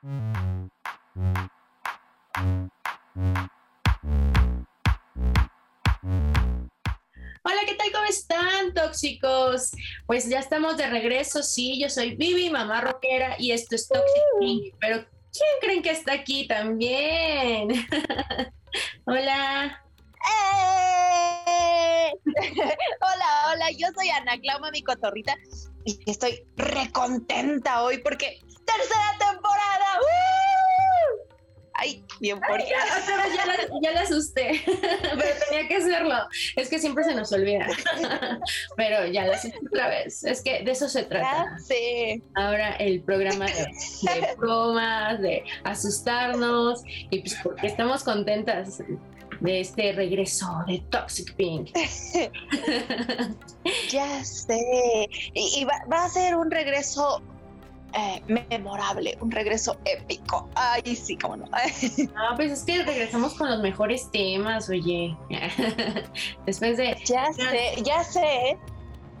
Hola, ¿qué tal? ¿Cómo están, tóxicos? Pues ya estamos de regreso, sí, yo soy Vivi, mamá rockera, y esto es Toxic Pink, pero ¿quién creen que está aquí también? hola. ¡Eh! hola, hola, yo soy Ana Clauma, mi cotorrita, y estoy recontenta hoy porque tercera bien por ya, ya, la, ya la asusté, pero tenía que hacerlo. Es que siempre se nos olvida. pero ya la asusté otra vez. Es que de eso se trata. Ahora el programa de, de bromas, de asustarnos, y pues porque estamos contentas de este regreso de Toxic Pink. ya sé. Y, y va, va, a ser un regreso eh, memorable, un regreso épico. Ay, sí, cómo no. no, pues es que regresamos con los mejores temas, oye. Después de. Ya sé, ya sé.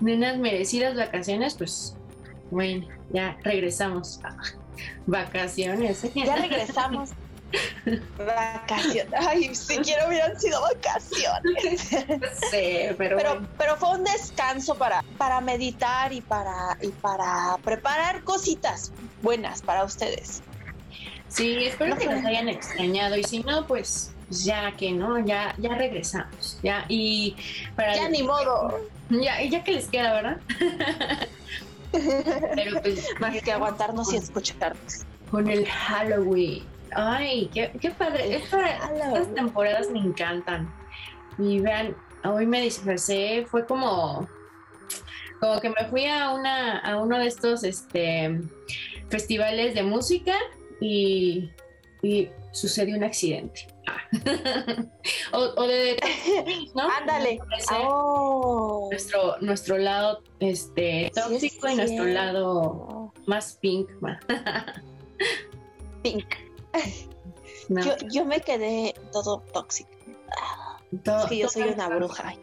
De unas merecidas vacaciones, pues bueno, ya regresamos. Vacaciones. Ya regresamos. Vacaciones. Ay, siquiera hubieran sido vacaciones. Sí, pero, pero, pero, fue un descanso para, para meditar y para, y para preparar cositas buenas para ustedes. Sí, espero que nos hayan extrañado y si no, pues ya que no, ya, ya regresamos. Ya, y para ya ni modo. Ya, ya que les queda, ¿verdad? pero pues, más que aguantarnos y escucharnos. Con el Halloween. Ay, qué, qué padre. Esta, estas temporadas me encantan. Y vean, hoy me disfracé, fue como, como que me fui a una, a uno de estos este festivales de música y, y sucedió un accidente. o, o, de ¿no? Ándale. Oh. Nuestro, nuestro lado este tóxico sí, y nuestro lado más pink. pink. No. Yo, yo, me quedé todo tóxico. Todo, es que yo soy una bruja.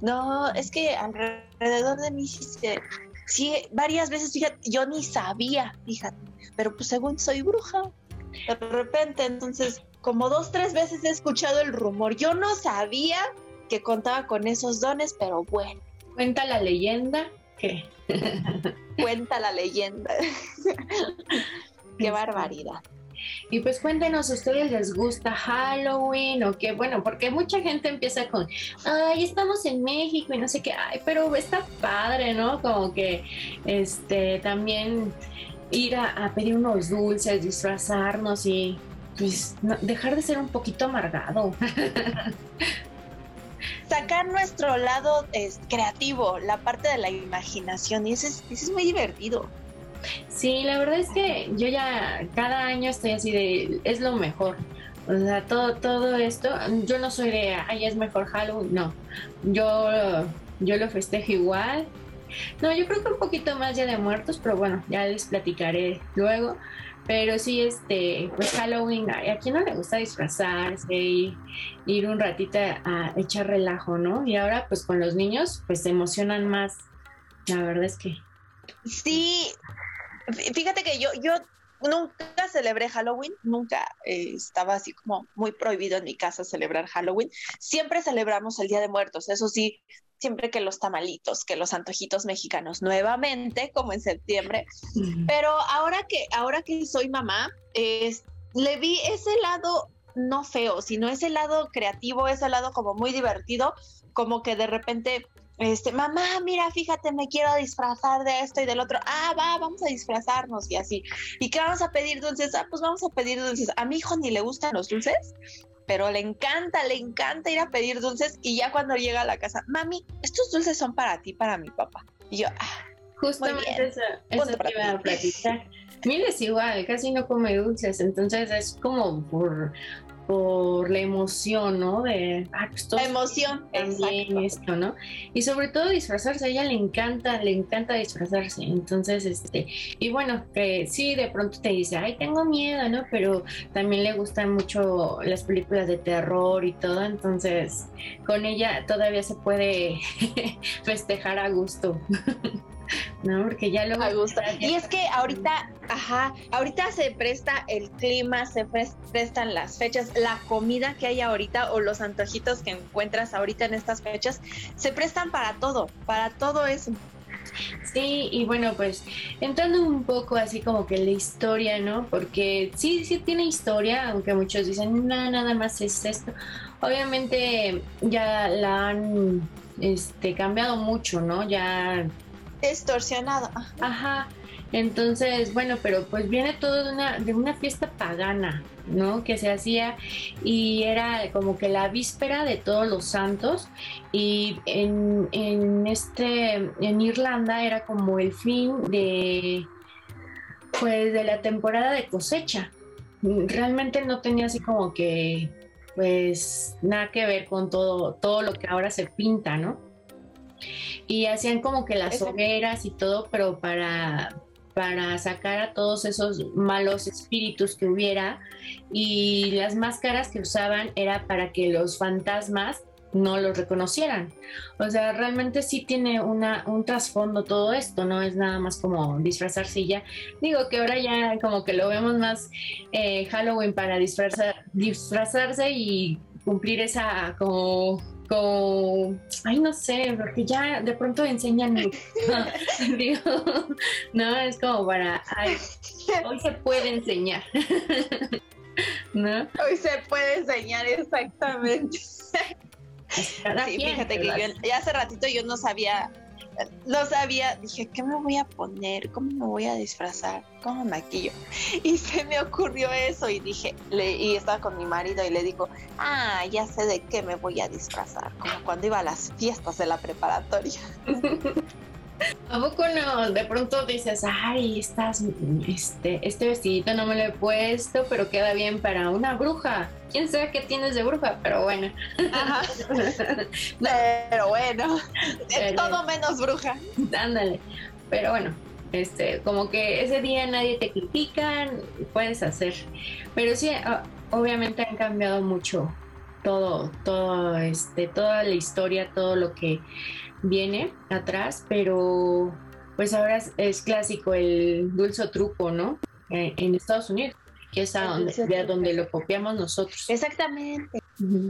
No, es que alrededor de mí sí, varias veces, fíjate, yo ni sabía, fíjate, pero pues según soy bruja, de repente, entonces, como dos, tres veces he escuchado el rumor. Yo no sabía que contaba con esos dones, pero bueno. Cuenta la leyenda que Cuenta la leyenda. Qué barbaridad. Y pues cuéntenos, ¿a ustedes les gusta Halloween o qué? Bueno, porque mucha gente empieza con, ay, estamos en México y no sé qué, ay, pero está padre, ¿no? Como que, este, también ir a, pedir unos dulces, disfrazarnos y pues dejar de ser un poquito amargado. sacar nuestro lado es, creativo, la parte de la imaginación, y eso es, eso es muy divertido. Sí, la verdad es que yo ya cada año estoy así de, es lo mejor. O sea, todo, todo esto, yo no soy de, ay, es mejor Halloween, no. Yo, yo lo festejo igual. No, yo creo que un poquito más ya de muertos, pero bueno, ya les platicaré luego. Pero sí, este, pues Halloween, a quién no le gusta disfrazarse y ir un ratito a echar relajo, ¿no? Y ahora, pues con los niños, pues se emocionan más. La verdad es que. Sí, fíjate que yo, yo nunca celebré Halloween, nunca eh, estaba así como muy prohibido en mi casa celebrar Halloween. Siempre celebramos el Día de Muertos, eso sí, siempre que los tamalitos, que los antojitos mexicanos nuevamente, como en septiembre. Pero ahora que, ahora que soy mamá, le vi ese lado no feo, sino ese lado creativo, ese lado como muy divertido, como que de repente este, mamá, mira, fíjate, me quiero disfrazar de esto y del otro. Ah, va, vamos a disfrazarnos y así. ¿Y qué vamos a pedir dulces? Ah, pues vamos a pedir dulces. A mi hijo ni le gustan los dulces, pero le encanta, le encanta ir a pedir dulces y ya cuando llega a la casa, mami, estos dulces son para ti, para mi papá. Y yo, ah, justamente eso, eso te iba a platicar. Es igual, casi no come dulces, entonces es como por, por la emoción, ¿no? De ah, pues la emoción, también esto, ¿no? Y sobre todo disfrazarse, a ella le encanta, le encanta disfrazarse. Entonces, este, y bueno, que sí, de pronto te dice, ay, tengo miedo, ¿no? Pero también le gustan mucho las películas de terror y todo, entonces con ella todavía se puede festejar a gusto. ¿no? Porque ya luego... Me gusta. Y es que ahorita, ajá, ahorita se presta el clima, se prestan las fechas, la comida que hay ahorita o los antojitos que encuentras ahorita en estas fechas, se prestan para todo, para todo eso. Sí, y bueno, pues entrando un poco así como que la historia, ¿no? Porque sí, sí tiene historia, aunque muchos dicen, no, nada más es esto. Obviamente ya la han este, cambiado mucho, ¿no? Ya... Distorsionado. Ajá. Entonces, bueno, pero pues viene todo de una, de una fiesta pagana, ¿no? Que se hacía y era como que la víspera de todos los santos y en, en este, en Irlanda era como el fin de, pues, de la temporada de cosecha. Realmente no tenía así como que, pues, nada que ver con todo, todo lo que ahora se pinta, ¿no? Y hacían como que las hogueras y todo, pero para para sacar a todos esos malos espíritus que hubiera y las máscaras que usaban era para que los fantasmas no los reconocieran. O sea, realmente sí tiene una, un trasfondo todo esto, no es nada más como disfrazarse y ya. Digo que ahora ya como que lo vemos más eh, Halloween para disfrazar, disfrazarse y cumplir esa como como, ay, no sé, porque ya de pronto enseñan, digo, no, es como para, ay, hoy se puede enseñar, ¿no? Hoy se puede enseñar exactamente. sí, fíjate que yo, ya hace ratito yo no sabía no sabía, dije, ¿qué me voy a poner? ¿Cómo me voy a disfrazar? ¿Cómo me maquillo? Y se me ocurrió eso y dije, le, y estaba con mi marido y le digo, ah, ya sé de qué me voy a disfrazar, como cuando iba a las fiestas de la preparatoria. ¿A poco no? De pronto dices, ay, estás, este, este vestidito no me lo he puesto, pero queda bien para una bruja. ¿Quién sabe qué tienes de bruja? Pero bueno. pero bueno, todo menos bruja. Ándale. Pero bueno, este, como que ese día nadie te critica, puedes hacer. Pero sí, obviamente han cambiado mucho todo, todo, este, toda la historia, todo lo que viene atrás, pero pues ahora es, clásico el dulce truco, ¿no? Eh, en Estados Unidos, que es a donde, donde lo copiamos nosotros. Exactamente.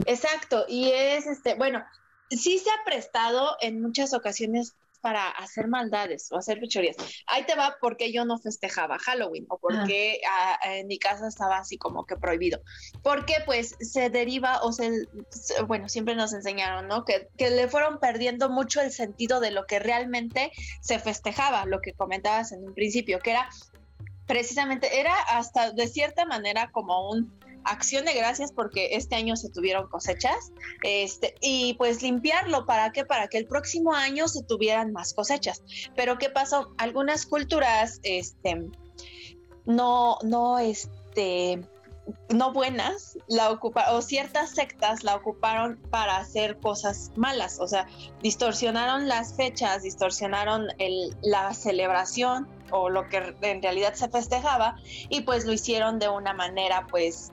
Exacto. Y es este, bueno, sí se ha prestado en muchas ocasiones para hacer maldades o hacer fechorías. Ahí te va porque yo no festejaba Halloween o porque ah, en mi casa estaba así como que prohibido. Porque pues se deriva o se, bueno, siempre nos enseñaron, ¿no? Que, que le fueron perdiendo mucho el sentido de lo que realmente se festejaba, lo que comentabas en un principio, que era precisamente, era hasta de cierta manera como un acción de gracias porque este año se tuvieron cosechas, este, y pues limpiarlo, ¿para qué? Para que el próximo año se tuvieran más cosechas. Pero ¿qué pasó? Algunas culturas, este, no, no, este, no buenas, la ocuparon, o ciertas sectas la ocuparon para hacer cosas malas, o sea, distorsionaron las fechas, distorsionaron el, la celebración o lo que en realidad se festejaba y pues lo hicieron de una manera pues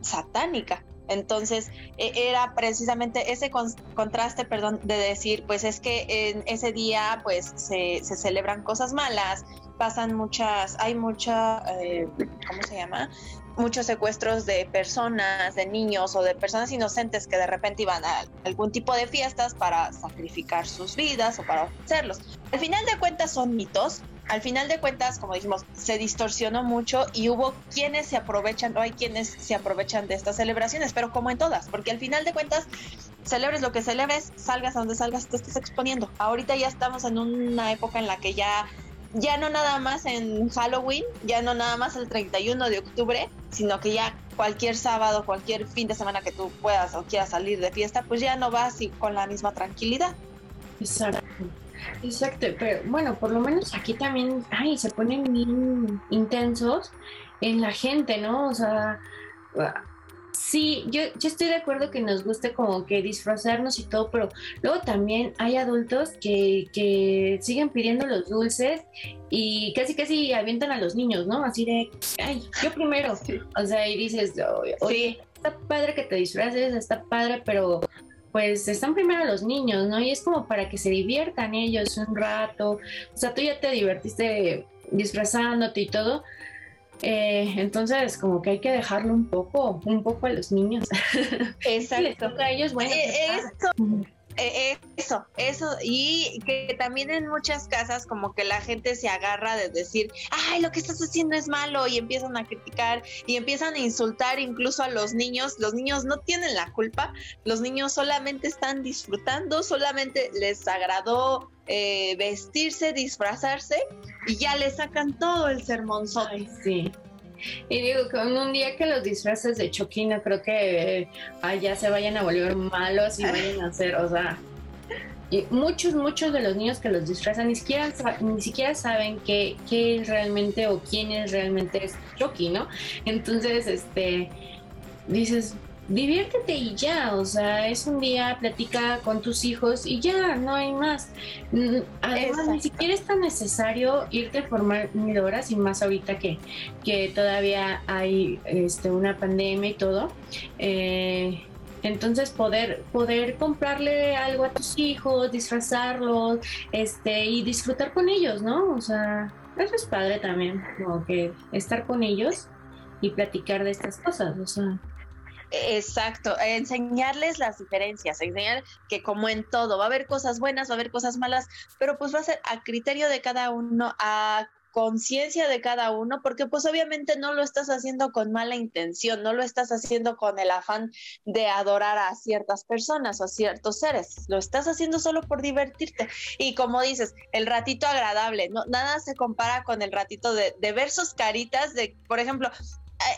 satánica. Entonces e, era precisamente ese contraste, perdón, de decir, pues es que en ese día pues se, se celebran cosas malas, pasan muchas, hay mucha, eh, ¿cómo se llama? Muchos secuestros de personas, de niños o de personas inocentes que de repente iban a algún tipo de fiestas para sacrificar sus vidas o para hacerlos. Al final de cuentas son mitos, al final de cuentas, como dijimos, se distorsionó mucho y hubo quienes se aprovechan, o hay quienes se aprovechan de estas celebraciones, pero como en todas, porque al final de cuentas, celebres lo que celebres, salgas a donde salgas, te estés exponiendo. Ahorita ya estamos en una época en la que ya ya no nada más en Halloween, ya no nada más el 31 de octubre, sino que ya cualquier sábado, cualquier fin de semana que tú puedas o quieras salir de fiesta, pues ya no vas con la misma tranquilidad. Exacto. Exacto, pero bueno, por lo menos aquí también, ay, se ponen bien intensos en la gente, ¿no? O sea, sí, yo, yo estoy de acuerdo que nos guste como que disfrazarnos y todo, pero luego también hay adultos que, que siguen pidiendo los dulces y casi casi avientan a los niños, ¿no? Así de, ay, yo primero. O sea, y dices, oye, está padre que te disfraces, está padre, pero pues están primero los niños, ¿no? Y es como para que se diviertan ellos un rato. O sea, tú ya te divertiste disfrazándote y todo. Eh, entonces, como que hay que dejarlo un poco, un poco a los niños. Exacto. a ellos, bueno. Eh, eh, eso, eso, y que también en muchas casas como que la gente se agarra de decir, ay, lo que estás haciendo es malo y empiezan a criticar y empiezan a insultar incluso a los niños. Los niños no tienen la culpa, los niños solamente están disfrutando, solamente les agradó eh, vestirse, disfrazarse y ya le sacan todo el sermón. sí. Y digo, con un día que los disfraces de Chucky, no creo que allá se vayan a volver malos y vayan a hacer, o sea, muchos, muchos de los niños que los disfrazan ni siquiera, ni siquiera saben qué, qué es realmente o quién es realmente es Chucky, ¿no? Entonces, este, dices, diviértete y ya, o sea, es un día, platica con tus hijos y ya, no hay más. Mm, además, ni siquiera es tan necesario irte a formar mil horas y más ahorita que, que todavía hay este, una pandemia y todo. Eh, entonces poder poder comprarle algo a tus hijos, disfrazarlos, este y disfrutar con ellos, ¿no? O sea, eso es padre también, como que estar con ellos y platicar de estas cosas, o sea. Exacto, enseñarles las diferencias, enseñar que como en todo va a haber cosas buenas, va a haber cosas malas, pero pues va a ser a criterio de cada uno, a conciencia de cada uno, porque pues obviamente no lo estás haciendo con mala intención, no lo estás haciendo con el afán de adorar a ciertas personas o a ciertos seres, lo estás haciendo solo por divertirte. Y como dices, el ratito agradable, no, nada se compara con el ratito de, de ver sus caritas, de, por ejemplo,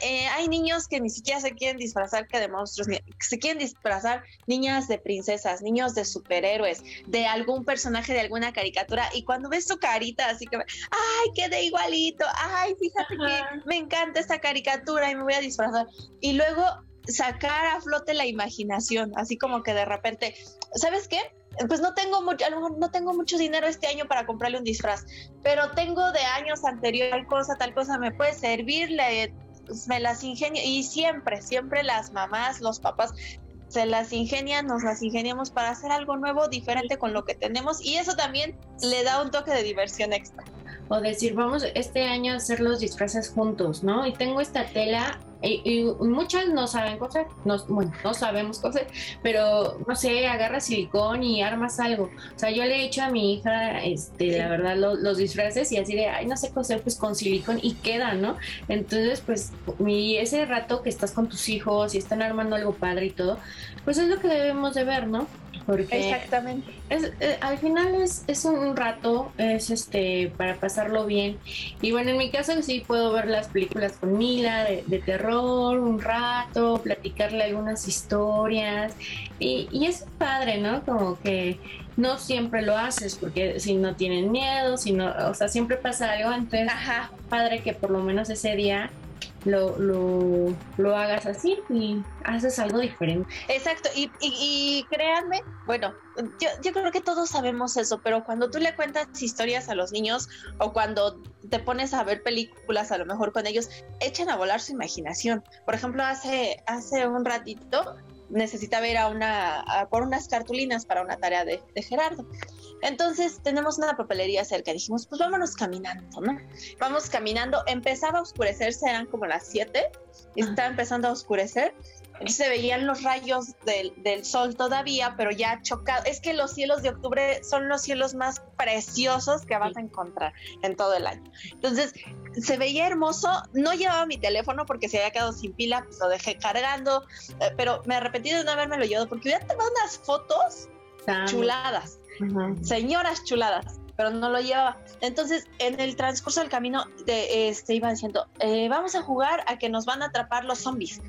eh, hay niños que ni siquiera se quieren disfrazar que de monstruos, se quieren disfrazar niñas de princesas, niños de superhéroes, de algún personaje de alguna caricatura y cuando ves su carita así que, ay, quedé igualito, ay, fíjate que me encanta esta caricatura y me voy a disfrazar. Y luego sacar a flote la imaginación, así como que de repente, ¿sabes qué? Pues no tengo mucho, a lo mejor no tengo mucho dinero este año para comprarle un disfraz, pero tengo de años anterior tal cosa, tal cosa me puede servir, le me las ingenio y siempre, siempre las mamás, los papás se las ingenian, nos las ingeniamos para hacer algo nuevo, diferente con lo que tenemos y eso también le da un toque de diversión extra. O decir, vamos este año a hacer los disfraces juntos, ¿no? Y tengo esta tela, y, muchas no saben cosas, no, bueno, no sabemos cosas, pero no sé, agarra silicón y armas algo. O sea, yo le he hecho a mi hija, este, la verdad, los disfraces y así de, ay, no sé coser, pues con silicón y queda, ¿no? Entonces, pues, mi, ese rato que estás con tus hijos y están armando algo padre y todo, pues es lo que debemos de ver, ¿no? Porque Exactamente. Es, eh, al final es, es un rato, es este para pasarlo bien. Y bueno, en mi caso sí puedo ver las películas con Mila de, terror un rato, platicarle algunas historias. Y, y es padre, ¿no? Como que no siempre lo haces porque si no tienen miedo, si no, o sea, siempre pasa algo, entonces Ajá. padre que por lo menos ese día lo, lo, lo, hagas así y haces algo diferente. Exacto, y, y, créanme, bueno, yo, yo, creo que todos sabemos eso, pero cuando tú le cuentas historias a los niños o cuando te pones a ver películas a lo mejor con ellos, echan a volar su imaginación. Por ejemplo, hace, hace un ratito necesitaba ir a una, por unas cartulinas para una tarea de, de Gerardo. Entonces tenemos una papelería cerca. Dijimos, pues vámonos caminando, ¿no? Vamos caminando. Empezaba a oscurecerse, eran como las 7. Estaba empezando a oscurecer. Se veían los rayos del, del, sol todavía, pero ya chocado. Es que los cielos de octubre son los cielos más preciosos que vas a encontrar en todo el año. Entonces, se veía hermoso. No llevaba mi teléfono porque se había quedado sin pila, pues lo dejé cargando, eh, pero me arrepentí de no haberme lo llevado porque hubiera tomado unas fotos chuladas señoras chuladas, pero no lo llevaba. Entonces, en el transcurso del camino, de, este, iban diciendo, eh, vamos a jugar a que nos van a atrapar los zombies.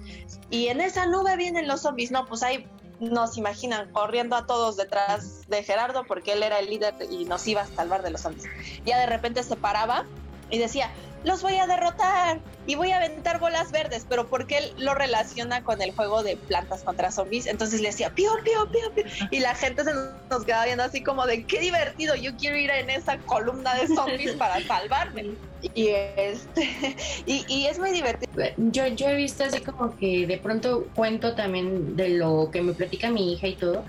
Y en esa nube vienen los zombies. No, pues ahí nos imaginan corriendo a todos detrás de Gerardo porque él era el líder y nos iba a salvar de los zombies. Ya de repente se paraba y decía, los voy a derrotar y voy a aventar bolas verdes, pero porque él lo relaciona con el juego de plantas contra zombies, entonces le decía, pío, pío, pío, pío, y la gente se nos quedaba viendo así como de, qué divertido, yo quiero ir en esa columna de zombies para salvarme. Y, este, y, es muy divertido. Yo, yo he visto así como que de pronto cuento también de lo que me platica mi hija y todo,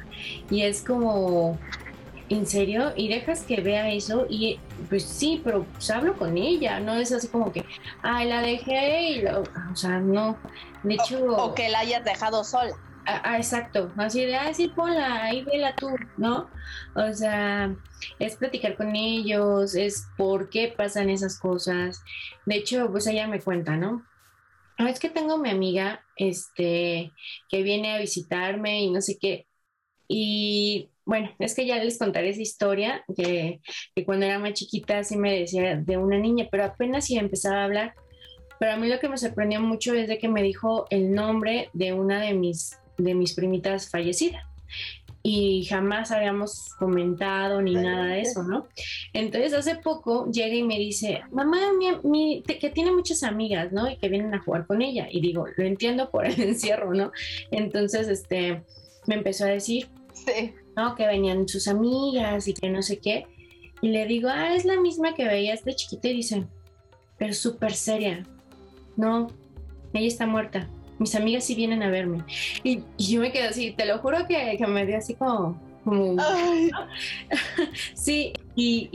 y es como ¿en serio? Y dejas que vea eso y pues sí, pero pues hablo con ella, no es así como que, ay, la dejé y lo, o sea, no, de hecho... O, que la hayas dejado sola. Ah, ah, exacto, así de, ay, sí, ponla, ahí vela tú, ¿no? O sea, es platicar con ellos, es por qué pasan esas cosas. De hecho, pues ella me cuenta, ¿no? Ah, es que tengo mi amiga, este, que viene a visitarme y no sé qué. Y bueno, es que ya les contaré esa historia, que, cuando era más chiquita sí me decía de una niña, pero apenas si empezaba a hablar. Pero a mí lo que me sorprendió mucho es de que me dijo el nombre de una de mis, de mis primitas fallecida. Y jamás habíamos comentado ni nada de eso, ¿no? Entonces hace poco llega y me dice, mamá, mi, que tiene muchas amigas, ¿no? Y que vienen a jugar con ella. Y digo, lo entiendo por el encierro, ¿no? Entonces, este, me empezó a decir, sí. ¿No? Que venían sus amigas y que no sé qué. Y le digo, ah, es la misma que veías de chiquita y dice, pero súper seria. No, ella está muerta. Mis amigas sí vienen a verme. Y, yo me quedé así, te lo juro que, me dio así como... sí, y,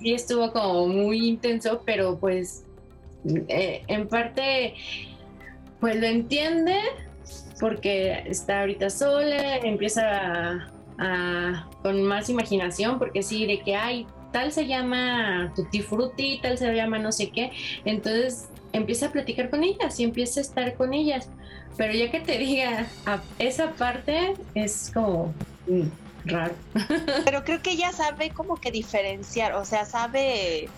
y, estuvo como muy intenso, pero pues eh, en parte, pues lo entiende porque está ahorita sola, empieza a con más imaginación, porque sí, de que hay tal se llama tutti frutti, tal se llama no sé qué, entonces empieza a platicar con ellas y empieza a estar con ellas, pero ya que te diga esa parte es como mm, raro. Pero creo que ella sabe como que diferenciar, o sea, sabe,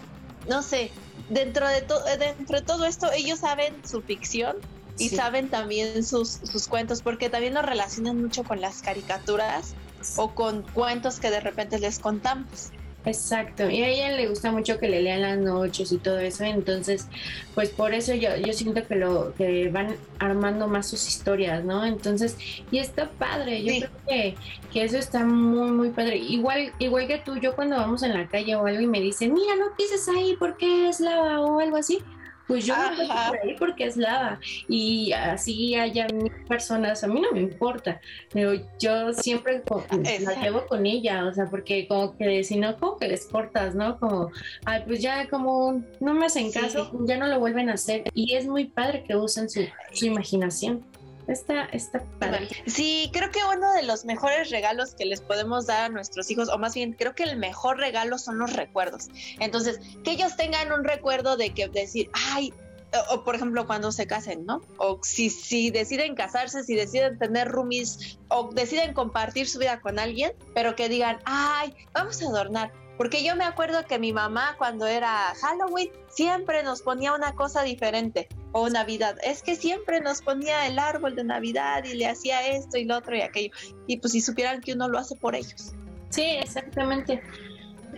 no sé, dentro de, todo dentro de todo esto ellos saben su ficción y saben también sus, sus cuentos, porque también lo relacionan mucho con las caricaturas o con cuentos que de repente les contamos. Exacto, y a ella le gusta mucho que le lean las noches y todo eso, entonces, pues por eso yo, yo siento que lo que van armando más sus historias, ¿no? Entonces, y está padre, yo creo que, que, eso está muy, muy padre. Igual, igual que tú, yo cuando vamos en la calle o algo y me dicen, mira, no pises ahí porque es lava o algo así, pues yo me por ahí porque es lava y así haya mil personas, a mí no me importa, pero yo siempre la llevo con ella, o sea, porque como que si no, como que les cortas, ¿no? Como, ay, pues ya como no me hacen caso, ya no lo vuelven a hacer y es muy padre que usen su, su imaginación. Está, está. Sí, creo que uno de los mejores regalos que les podemos dar a nuestros hijos, o más bien, creo que el mejor regalo son los recuerdos. Entonces, que ellos tengan un recuerdo de que decir, ay, o, por ejemplo cuando se casen, ¿no? O si, si deciden casarse, si deciden tener roomies o deciden compartir su vida con alguien, pero que digan, ay, vamos a adornar. Porque yo me acuerdo que mi mamá cuando era Halloween siempre nos ponía una cosa diferente o Navidad. Es que siempre nos ponía el árbol de Navidad y le hacía esto y lo otro y aquello. Y pues si supieran que uno lo hace por ellos. Sí, exactamente.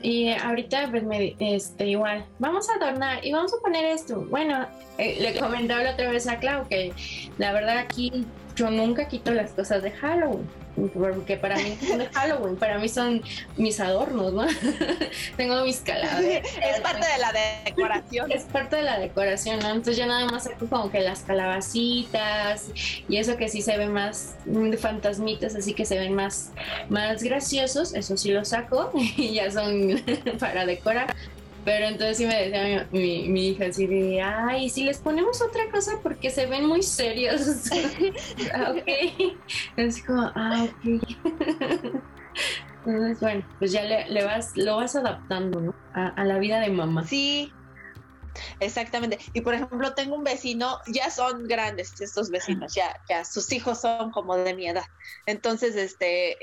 Y ahorita pues me, este, igual, vamos a adornar y vamos a poner esto. Bueno, eh, le comentaba la otra vez a Clau que la verdad aquí yo nunca quito las cosas de Halloween porque para mí son de Halloween, para mí son mis adornos, ¿no? Tengo mis calaveras. Es parte de la decoración. Es parte de la decoración, ¿no? Entonces yo nada más saco como que las calabacitas y eso que sí se ve más fantasmitas, así que se ven más, más graciosos, eso sí lo saco y ya son para decorar. Pero entonces sí me decía mi, mi, hija así de, ay, si les ponemos otra cosa porque se ven muy serios. ah, ok. Es como, ah, ok. entonces, bueno, pues ya le, vas, lo vas adaptando, ¿no? A, la vida de mamá. Sí, Exactamente. Y por ejemplo, tengo un vecino, ya son grandes estos vecinos, ya, ya sus hijos son como de mi edad. Entonces, este,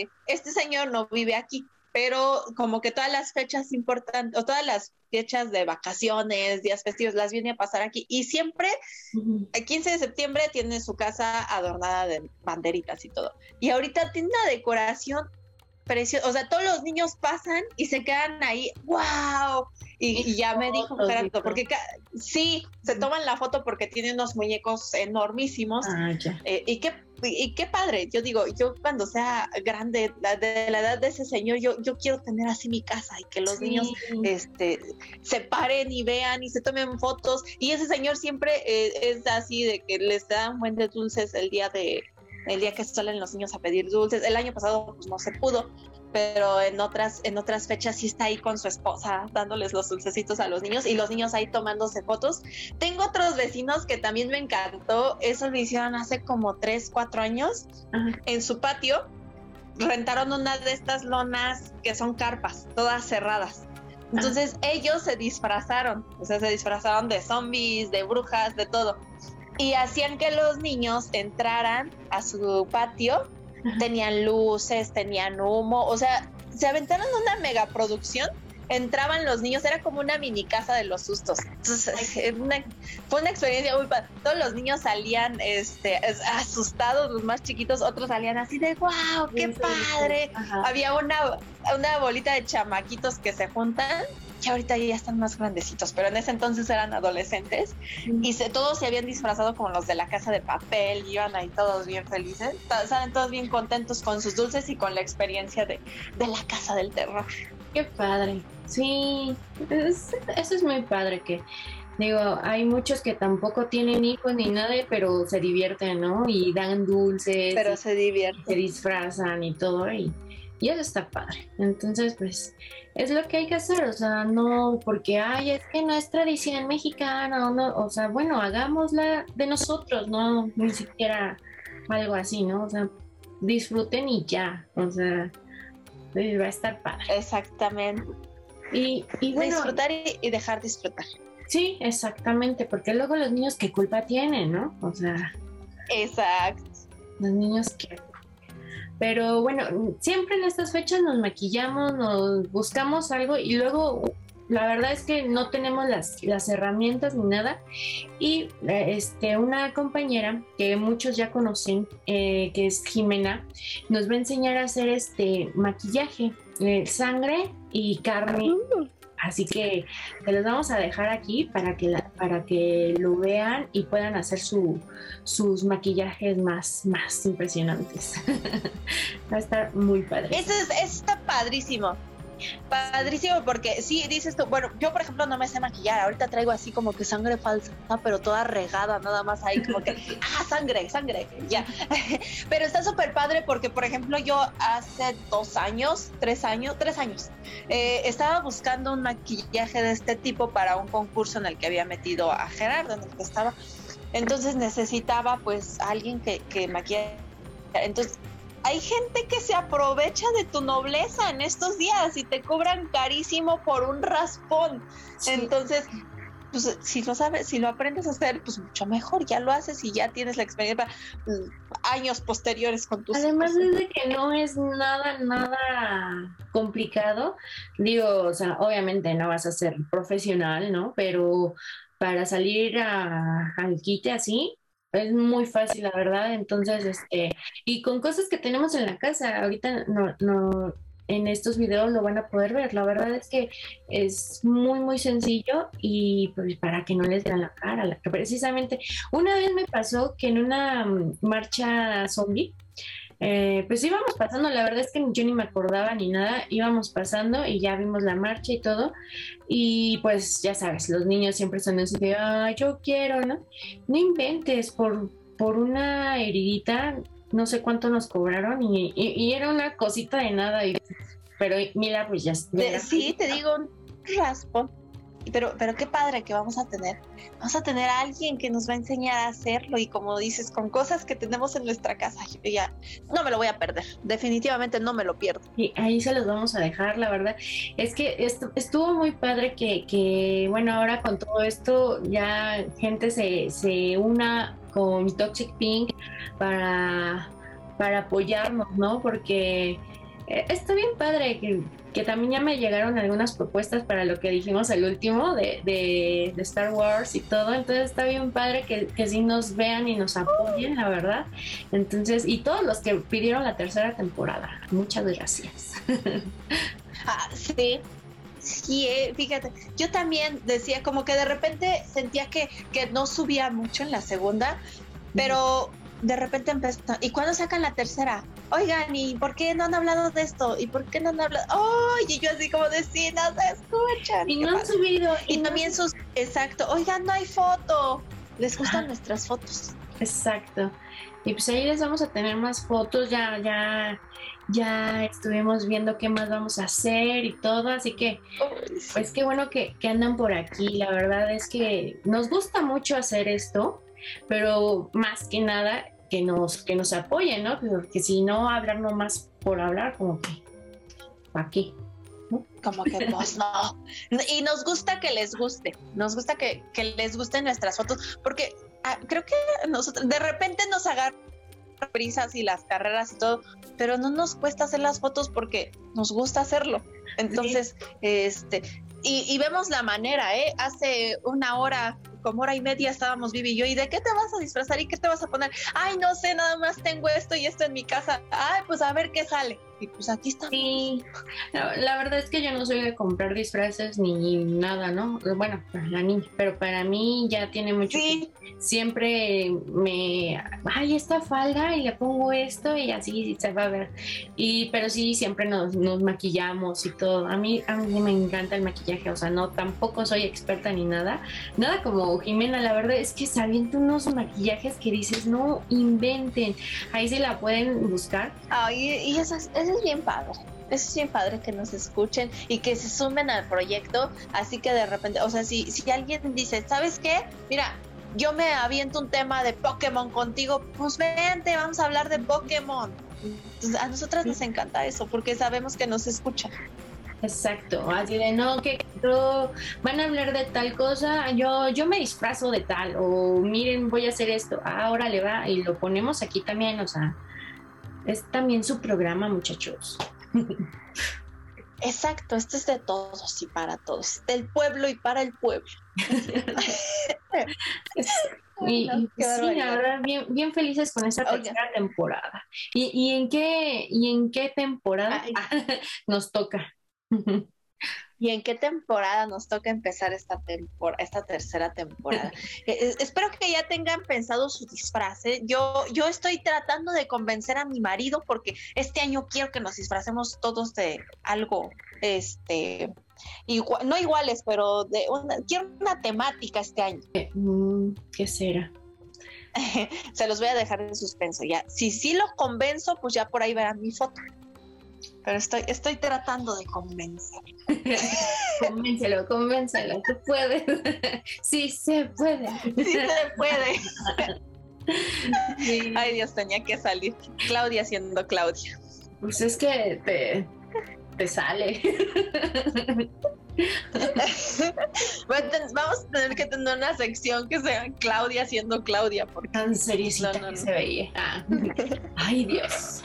eh, este señor no vive aquí, pero como que todas las fechas importantes o todas las fechas de vacaciones, días festivos, las viene a pasar aquí y siempre el 15 de septiembre tiene su casa adornada de banderitas y todo. Y ahorita tiene una decoración precioso. O sea, todos los niños pasan y se quedan ahí, wow. Y, ya me dijo Gerardo, porque sí, se toman la foto porque tienen unos muñecos enormísimos. Ah, eh, y qué y qué padre, yo digo, yo cuando sea grande, de la edad de ese señor, yo, yo quiero tener así mi casa y que los niños este, se paren y vean y se tomen fotos. Y ese señor siempre eh, es así de que les dan buen de dulces el día de, el día que salen los niños a pedir dulces. El año pasado pues, no se pudo, pero en otras, en otras fechas sí está ahí con su esposa dándoles los dulcecitos a los niños y los niños ahí tomándose fotos. Tengo otros vecinos que también me encantó, eso lo hicieron hace como 3, 4 años en su patio. Rentaron una de estas lonas que son carpas, todas cerradas. Entonces ellos se disfrazaron, o sea, se disfrazaron de zombies, de brujas, de todo. Y hacían que los niños entraran a su patio tenían luces, tenían humo, o sea, se aventaron una megaproducción entraban los niños, era como una mini casa de los sustos. Entonces, fue una experiencia muy padre. Todos los niños salían este, asustados, los más chiquitos, otros salían así de wow, qué padre. Había una, una bolita de chamaquitos que se juntan que ahorita ya están más grandecitos, pero en ese entonces eran adolescentes y se, todos se habían disfrazado como los de la casa de papel, iban ahí todos bien felices, salen todos bien contentos con sus dulces y con la experiencia de, de la casa del terror. Qué padre, sí, eso es muy padre que Digo, hay muchos que tampoco tienen hijos ni nada, pero se divierten, ¿no? Y dan dulces. Pero se divierten. Se disfrazan y todo, y, y eso está padre. Entonces, pues, es lo que hay que hacer, o sea, no porque, ay, es que no es tradición mexicana, o, no, o sea, bueno, hagámosla de nosotros, no ni siquiera algo así, ¿no? O sea, disfruten y ya, o sea, va a estar padre. Exactamente. Y, y bueno, disfrutar y, dejar disfrutar. Sí, exactamente, porque luego los niños qué culpa tienen, ¿no? O sea. Exacto. Los niños que pero bueno, siempre en estas fechas nos maquillamos, nos buscamos algo y luego la verdad es que no tenemos las, las herramientas ni nada. Y este, una compañera que muchos ya conocen, eh, que es Jimena, nos va a enseñar a hacer este maquillaje, eh, sangre y carne. Mm. Así que se los vamos a dejar aquí para que, para que lo vean y puedan hacer su, sus maquillajes más, más impresionantes. Va a estar muy padre. Eso, es, está padrísimo. Padrísimo, porque sí, dices tú, bueno, yo por ejemplo no me sé maquillar, ahorita traigo así como que sangre falsa, pero toda regada, nada más ahí como que, ah, sangre, sangre, ya. pero está súper padre porque, por ejemplo, yo hace dos años, tres años, tres años, eh, estaba buscando un maquillaje de este tipo para un concurso en el que había metido a Gerardo, en el que estaba. Entonces necesitaba pues alguien que, que maquillara. Entonces hay gente que se aprovecha de tu nobleza en estos días y te cobran carísimo por un raspón. Entonces, pues, si lo sabes, si lo aprendes a hacer, pues mucho mejor, ya lo haces y ya tienes la experiencia para mm, años posteriores con tus Además es de que no es nada, nada complicado. Digo, o sea, obviamente no vas a ser profesional, ¿no? Pero para salir a, al quite así, es muy fácil, la verdad. Entonces, este, y con cosas que tenemos en la casa, ahorita no, no, en estos videos lo van a poder ver. La verdad es que es muy, muy sencillo y pues para que no les vean la cara. precisamente, una vez me pasó que en una mm, marcha zombie, eh, pues íbamos pasando, la verdad es que yo ni me acordaba ni nada, íbamos pasando y ya vimos la marcha y todo, y pues ya sabes, los niños siempre son así de, ah, yo quiero, ¿no? No inventes, por, por una heridita, no sé cuánto nos cobraron y, era una cosita de nada, y, pero mira, pues ya. sí, te digo, un raspo pero, pero qué padre que vamos a tener. Vamos a tener a alguien que nos va a enseñar a hacerlo y como dices, con cosas que tenemos en nuestra casa, ya no me lo voy a perder. Definitivamente no me lo pierdo. Y ahí se los vamos a dejar, la verdad. Es que estuvo muy padre que, que, bueno, ahora con todo esto ya gente se, se una con Toxic Pink para, para apoyarnos, ¿no? Porque Eh, está bien padre que, que, también ya me llegaron algunas propuestas para lo que dijimos el último de, de, Star Wars y todo. Entonces está bien padre que, que sí nos vean y nos apoyen, la verdad. Entonces, y todos los que pidieron la tercera temporada, muchas gracias. Ah, sí, Sí, eh, fíjate, yo también decía como que de repente sentía que, que no subía mucho en la segunda, pero de repente empezó, ¿y cuándo sacan la tercera? Oigan, ¿y por qué no han hablado de esto? ¿Y por qué no han hablado? ¡Ay! y yo así como de sí, no se escuchan. Y no han subido. Y, también sus, exacto, oigan, no hay foto. Les gustan nuestras fotos. Exacto. Y pues ahí les vamos a tener más fotos, ya, ya ya estuvimos viendo qué más vamos a hacer y todo, así que pues qué bueno que, andan por aquí, la verdad es que nos gusta mucho hacer esto, pero más que nada que nos, que nos apoyen, ¿no? Porque si no, hablar nomás por hablar, como que, aquí. Como que pues no. Y nos gusta que les guste, nos gusta que, que les gusten nuestras fotos, porque ah, creo que nosotros de repente nos agarra prisas y las carreras y todo, pero no nos cuesta hacer las fotos porque nos gusta hacerlo. Entonces, este, y, y, vemos la manera, ¿eh? Hace una hora como hora y media estábamos Vivi y yo, ¿y de qué te vas a disfrazar y qué te vas a poner? Ay, no sé, nada más tengo esto y esto en mi casa. Ay, pues a ver qué sale. Y pues aquí está. Sí, la verdad es que yo no soy de comprar disfraces ni nada, ¿no? Bueno, para la niña, pero para mí ya tiene mucho. Sí. Siempre me, ay, esta falda y le pongo esto y así se va a ver. Y, pero sí, siempre nos, nos maquillamos y todo. A mí, a mí me encanta el maquillaje, o sea, no, tampoco soy experta ni nada. Nada como Jimena, la verdad es que se unos maquillajes que dices, no inventen. Ahí se la pueden buscar. Ay, y eso es, es bien padre. Eso es bien padre que nos escuchen y que se sumen al proyecto. Así que de repente, o sea, si, si alguien dice, ¿sabes qué? Mira, yo me aviento un tema de Pokémon contigo, pues vente, vamos a hablar de Pokémon. a nosotras nos encanta eso porque sabemos que nos escuchan. Exacto, así de no, que van a hablar de tal cosa, yo, yo me disfrazo de tal, o miren, voy a hacer esto, ahora le va, y lo ponemos aquí también, o sea, es también su programa, muchachos. Exacto, esto es de todos y para todos, del pueblo y para el pueblo. y, sí, la verdad, bien, bien felices con esta tercera temporada. ¿Y, ¿Y, en qué, ¿Y en qué temporada nos toca? ¿Y en qué temporada nos toca empezar esta, temporada, esta tercera temporada? Eh, espero que ya tengan pensado su disfraz. ¿eh? Yo, yo estoy tratando de convencer a mi marido porque este año quiero que nos disfracemos todos de algo, este, igual, no iguales, pero de una, quiero una temática este año. Mm, ¿Qué será? Se los voy a dejar en suspenso ya. Si sí lo convenzo, pues ya por ahí verán mi foto pero estoy, estoy tratando de convencer. Convéncelo, convéncelo, tú puedes. sí se puede. Sí se puede. Ay Dios, tenía que salir. Claudia siendo Claudia. Pues es que te, te sale. Vamos a tener que tener una sección que sea Claudia siendo Claudia, porque tan seriecita que se veía. Ah. Ay, Dios.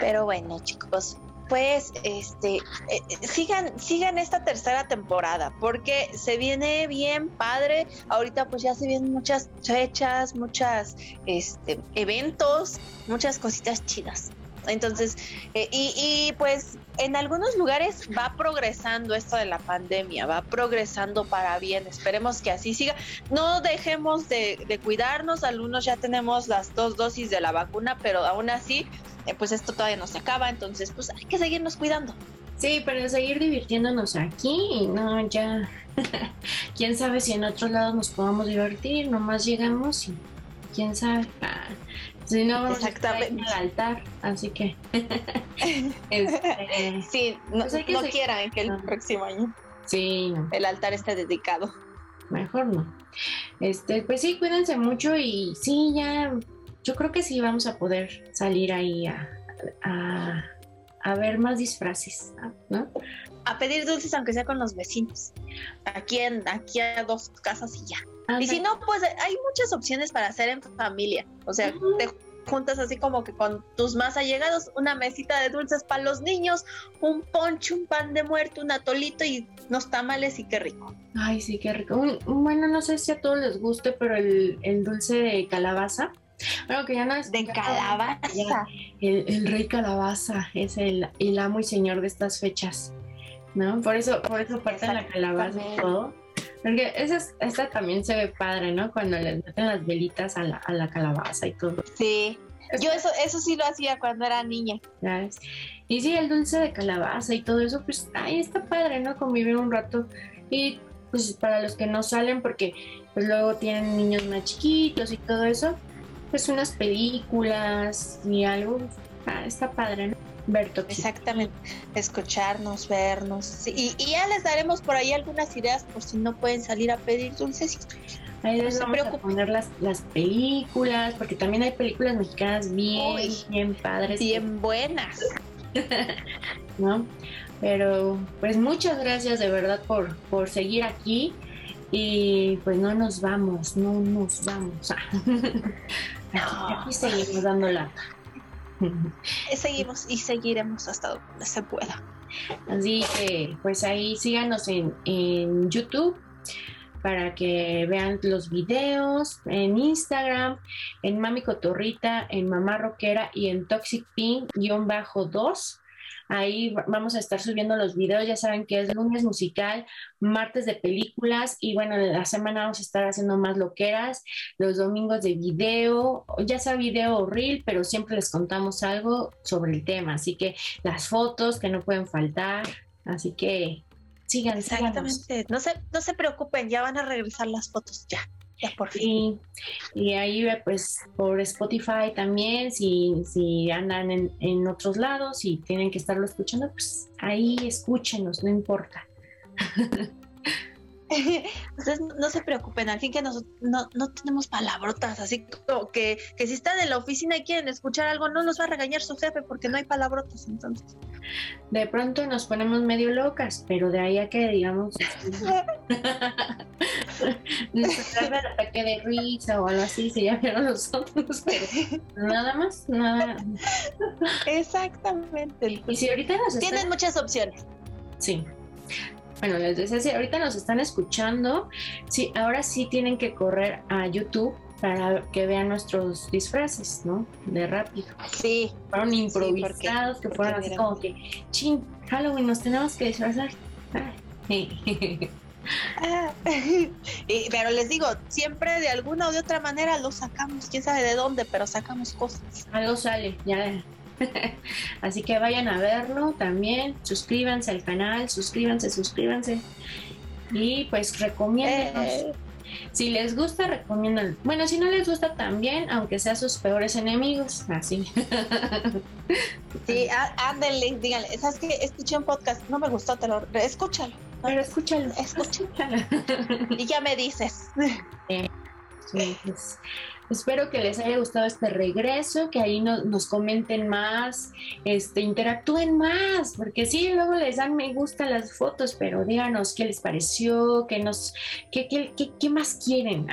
Pero bueno, chicos, pues este eh, eh, sigan sigan esta tercera temporada porque se viene bien padre ahorita pues ya se vienen muchas fechas muchas este eventos muchas cositas chidas entonces, eh, y, pues en algunos lugares va progresando esto de la pandemia, va progresando para bien. Esperemos que así siga. No dejemos de, cuidarnos. Algunos ya tenemos las dos dosis de la vacuna, pero aún así, eh, pues esto todavía no se acaba. Entonces, pues hay que seguirnos cuidando. Sí, pero seguir divirtiéndonos aquí, no, ya. quién sabe si en otros lados nos podamos divertir, nomás llegamos y quién sabe. Ah, si no, Exactamente. al altar, así que. este, sí, no, pues no quieran que el próximo año sí, el altar esté dedicado. Mejor no. Este, pues sí, cuídense mucho y sí, ya. Yo creo que sí vamos a poder salir ahí a, a, a ver más disfraces, ¿no? A pedir dulces, aunque sea con los vecinos. Aquí, en, aquí a dos casas y ya. Y si no, pues hay muchas opciones para hacer en familia. O sea, juntas así como que con tus más allegados, una mesita de dulces para los niños, un poncho, un pan de muerto, un atolito y unos tamales y qué rico. Ay, sí, qué rico. Bueno, no sé si a todos les guste, pero el, dulce de calabaza. Bueno, que ya no es. De calabaza. el, rey calabaza es el, el amo y señor de estas fechas. ¿No? Por eso, por eso parte la calabaza y todo. Porque esa, esta también se ve padre, ¿no? Cuando le meten las velitas a la, a la calabaza y todo. Sí. Yo eso, eso sí lo hacía cuando era niña. ¿Sabes? Y sí, el dulce de calabaza y todo eso, pues ahí está padre, ¿no? Convivir un rato. Y pues para los que no salen, porque pues luego tienen niños más chiquitos y todo eso, pues unas películas y algo, ah, está padre, ¿no? Ver Exactamente, escucharnos, vernos. y, ya les daremos por ahí algunas ideas por si no pueden salir a pedir dulces. Ahí les vamos a poner las, las películas, porque también hay películas mexicanas bien, bien padres. Bien buenas. ¿No? Pero pues muchas gracias de verdad por, por seguir aquí y pues no nos vamos, no nos vamos. aquí, seguimos dando la Seguimos y seguiremos hasta donde se pueda. Así que pues ahí síganos en, en YouTube para que vean los videos en Instagram, en Mami Cotorrita, en Mamá Roquera y en Toxic Pink-2. Ahí vamos a estar subiendo los videos, ya saben que es lunes musical, martes de películas y bueno, la semana vamos a estar haciendo más loqueras, los domingos de video, ya sea video o reel, pero siempre les contamos algo sobre el tema, así que las fotos que no pueden faltar, así que sigan. Exactamente, no se, no se preocupen, ya van a regresar las fotos, ya por fin. y ahí pues por Spotify también, si, si andan en, en otros lados y tienen que estarlo escuchando, pues ahí escúchenos, no importa. Entonces, no se preocupen, al fin que nosotros no, no tenemos palabrotas, así como que, que si están en la oficina y quieren escuchar algo, no nos va a regañar su jefe porque no hay palabrotas, entonces. De pronto nos ponemos medio locas, pero de ahí a que digamos nos el ataque de risa o algo así, se ya vieron los otros, pero nada más, nada. Exactamente. Y si ahorita nos Tienen muchas opciones. Sí bueno, les decía, si ahorita nos están escuchando, sí, ahora sí tienen que correr a YouTube para que vean nuestros disfraces, ¿no? De rápido. Sí. Fueron improvisados, que fueron así como que, ching, Halloween, nos tenemos que disfrazar. Ah, pero les digo, siempre de alguna o de otra manera lo sacamos, quién sabe de dónde, pero sacamos cosas. Algo sale, ya Así que vayan a verlo también, suscríbanse al canal, suscríbanse, suscríbanse. Y pues recomiéndenos. Eh. Si les gusta, recomiendan. Bueno, si no les gusta también, aunque sea sus peores enemigos, así. Sí, ándenle, díganle, ¿sabes que Escuché un podcast, no me gustó, te lo escúchalo. Pero escúchalo. Escúchalo. y ya me dices. sí, pues, Espero que les haya gustado este regreso, que ahí nos comenten más, este, interactúen más, porque sí, luego les dan me gusta las fotos, pero díganos qué les pareció, qué nos, qué, qué, qué, más quieren,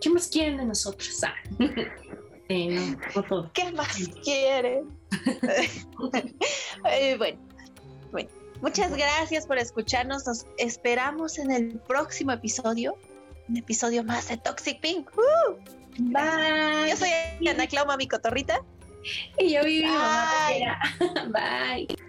qué más quieren de nosotros. ¿Qué más quieren? Eh, bueno, bueno, muchas gracias por escucharnos. Nos esperamos en el próximo episodio, un episodio más de Toxic Pink. ¡Uh! Bye. Yo soy Ana Clau, mi cotorrita. Y yo viví mamá Bye.